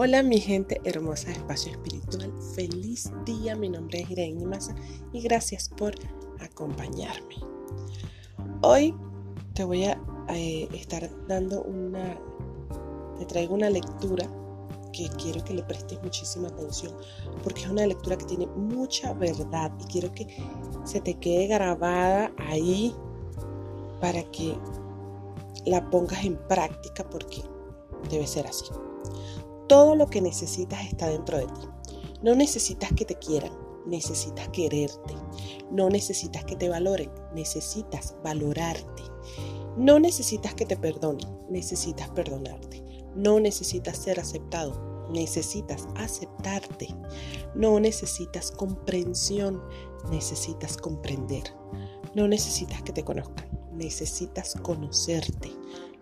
Hola mi gente hermosa de Espacio Espiritual, feliz día, mi nombre es Irene Maza y gracias por acompañarme. Hoy te voy a eh, estar dando una, te traigo una lectura que quiero que le prestes muchísima atención porque es una lectura que tiene mucha verdad y quiero que se te quede grabada ahí para que la pongas en práctica porque debe ser así. Todo lo que necesitas está dentro de ti. No necesitas que te quieran, necesitas quererte. No necesitas que te valoren, necesitas valorarte. No necesitas que te perdonen, necesitas perdonarte. No necesitas ser aceptado, necesitas aceptarte. No necesitas comprensión, necesitas comprender. No necesitas que te conozcan, necesitas conocerte.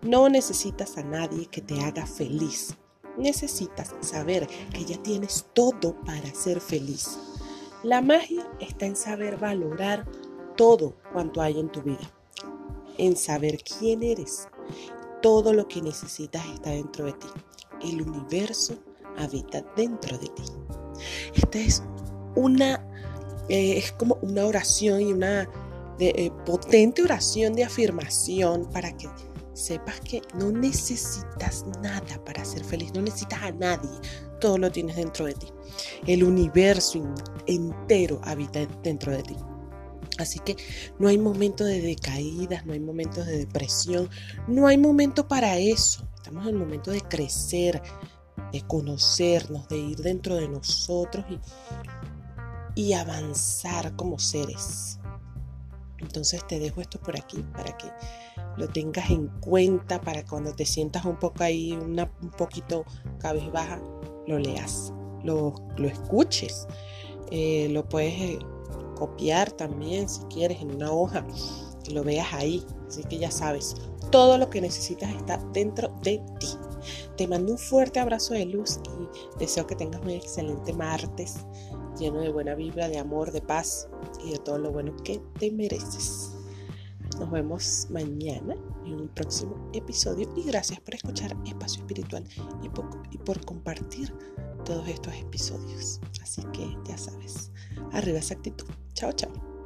No necesitas a nadie que te haga feliz, necesitas saber que ya tienes todo para ser feliz. La magia está en saber valorar todo cuanto hay en tu vida, en saber quién eres. Todo lo que necesitas está dentro de ti. El universo habita dentro de ti. Esta es una, eh, es como una oración y una eh, potente oración de afirmación para que sepas que no necesitas nada para ser feliz, no necesitas a nadie, todo lo tienes dentro de ti. El universo entero habita dentro de ti. Así que no hay momento de decaídas, no hay momentos de depresión, no hay momento para eso. Estamos en el momento de crecer, de conocernos, de ir dentro de nosotros y, y avanzar como seres. Entonces te dejo esto por aquí para que lo tengas en cuenta para cuando te sientas un poco ahí, una, un poquito cabezbaja, lo leas, lo, lo escuches. Eh, lo puedes eh, copiar también si quieres en una hoja, y lo veas ahí. Así que ya sabes, todo lo que necesitas está dentro de ti. Te mando un fuerte abrazo de luz y deseo que tengas un excelente martes lleno de buena vibra, de amor, de paz y de todo lo bueno que te mereces. Nos vemos mañana en un próximo episodio y gracias por escuchar Espacio Espiritual y por, y por compartir todos estos episodios. Así que ya sabes, arriba esa actitud. Chao, chao.